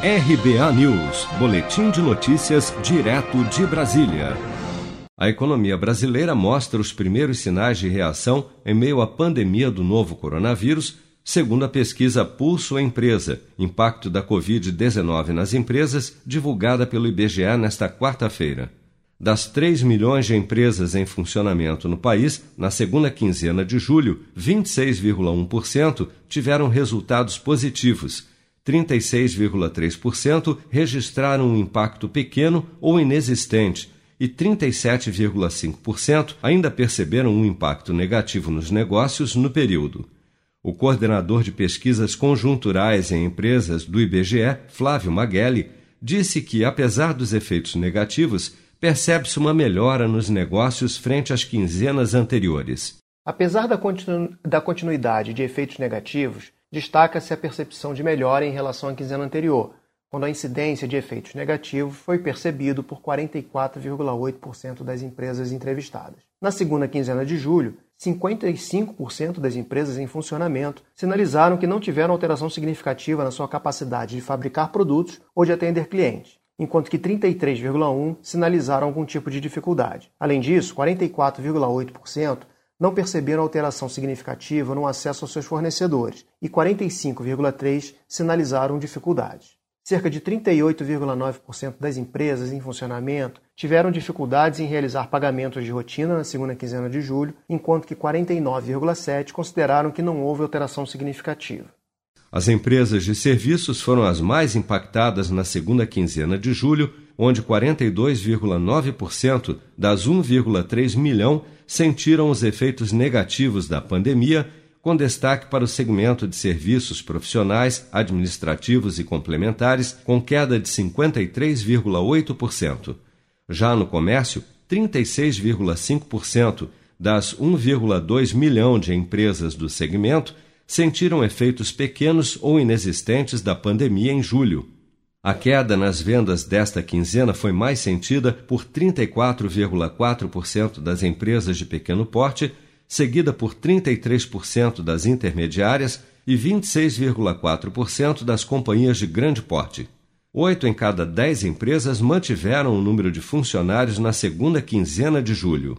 RBA News, Boletim de Notícias, direto de Brasília. A economia brasileira mostra os primeiros sinais de reação em meio à pandemia do novo coronavírus, segundo a pesquisa Pulso Empresa, Impacto da Covid-19 nas Empresas, divulgada pelo IBGE nesta quarta-feira. Das 3 milhões de empresas em funcionamento no país, na segunda quinzena de julho, 26,1% tiveram resultados positivos 36,3% registraram um impacto pequeno ou inexistente e 37,5% ainda perceberam um impacto negativo nos negócios no período. O coordenador de pesquisas conjunturais em empresas do IBGE, Flávio Magelli, disse que, apesar dos efeitos negativos, percebe-se uma melhora nos negócios frente às quinzenas anteriores. Apesar da continuidade de efeitos negativos, destaca-se a percepção de melhora em relação à quinzena anterior, quando a incidência de efeitos negativos foi percebido por 44,8% das empresas entrevistadas. Na segunda quinzena de julho, 55% das empresas em funcionamento sinalizaram que não tiveram alteração significativa na sua capacidade de fabricar produtos ou de atender clientes, enquanto que 33,1% sinalizaram algum tipo de dificuldade. Além disso, 44,8% não perceberam alteração significativa no acesso aos seus fornecedores e 45,3% sinalizaram dificuldades. Cerca de 38,9% das empresas em funcionamento tiveram dificuldades em realizar pagamentos de rotina na segunda quinzena de julho, enquanto que 49,7% consideraram que não houve alteração significativa. As empresas de serviços foram as mais impactadas na segunda quinzena de julho, onde 42,9% das 1,3 milhão sentiram os efeitos negativos da pandemia, com destaque para o segmento de serviços profissionais, administrativos e complementares, com queda de 53,8%. Já no comércio, 36,5% das 1,2 milhão de empresas do segmento sentiram efeitos pequenos ou inexistentes da pandemia em julho. A queda nas vendas desta quinzena foi mais sentida por 34,4% das empresas de pequeno porte, seguida por 33% das intermediárias e 26,4% das companhias de grande porte. Oito em cada dez empresas mantiveram o número de funcionários na segunda quinzena de julho.